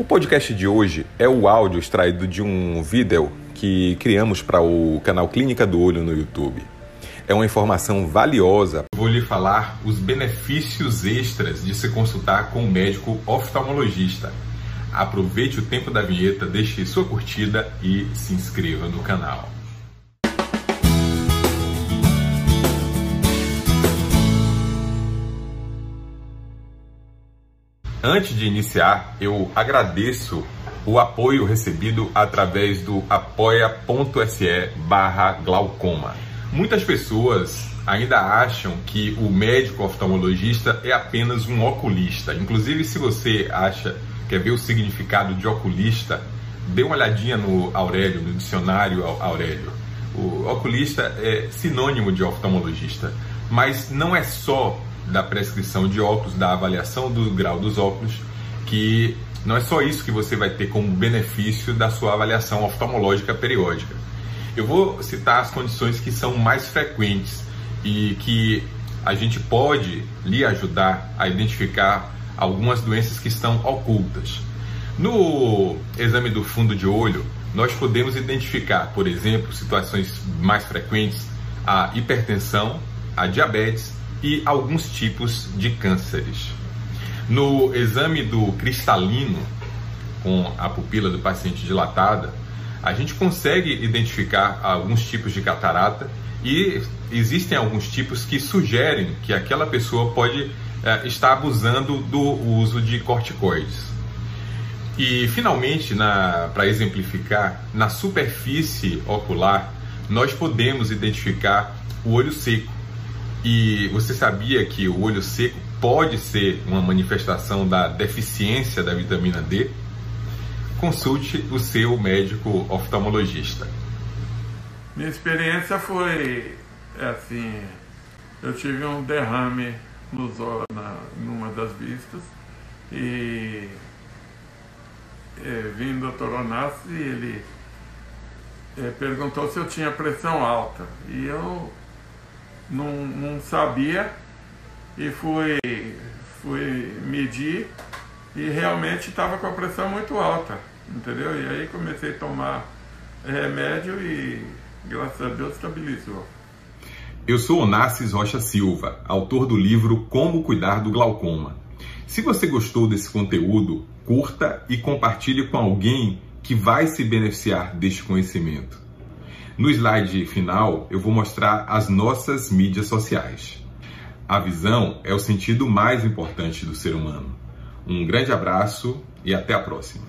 O podcast de hoje é o áudio extraído de um vídeo que criamos para o canal Clínica do Olho no YouTube. É uma informação valiosa. Vou lhe falar os benefícios extras de se consultar com um médico oftalmologista. Aproveite o tempo da vinheta, deixe sua curtida e se inscreva no canal. Antes de iniciar, eu agradeço o apoio recebido através do apoia.se barra glaucoma. Muitas pessoas ainda acham que o médico oftalmologista é apenas um oculista. Inclusive, se você acha, quer ver o significado de oculista, dê uma olhadinha no Aurélio, no dicionário Aurélio. O oculista é sinônimo de oftalmologista, mas não é só da prescrição de óculos, da avaliação do grau dos óculos, que não é só isso que você vai ter como benefício da sua avaliação oftalmológica periódica. Eu vou citar as condições que são mais frequentes e que a gente pode lhe ajudar a identificar algumas doenças que estão ocultas. No exame do fundo de olho, nós podemos identificar, por exemplo, situações mais frequentes, a hipertensão, a diabetes e alguns tipos de cânceres. No exame do cristalino, com a pupila do paciente dilatada, a gente consegue identificar alguns tipos de catarata e existem alguns tipos que sugerem que aquela pessoa pode é, estar abusando do uso de corticoides. E finalmente, para exemplificar, na superfície ocular, nós podemos identificar o olho seco, e você sabia que o olho seco pode ser uma manifestação da deficiência da vitamina D? Consulte o seu médico oftalmologista. Minha experiência foi é assim, eu tive um derrame nos na, numa das vistas e é, vindo o doutor Onassi, ele é, perguntou se eu tinha pressão alta e eu não, não sabia e fui, fui medir e realmente estava com a pressão muito alta, entendeu? E aí comecei a tomar remédio e graças a Deus estabilizou. Eu sou Onassis Rocha Silva, autor do livro Como Cuidar do Glaucoma. Se você gostou desse conteúdo, curta e compartilhe com alguém que vai se beneficiar deste conhecimento. No slide final, eu vou mostrar as nossas mídias sociais. A visão é o sentido mais importante do ser humano. Um grande abraço e até a próxima.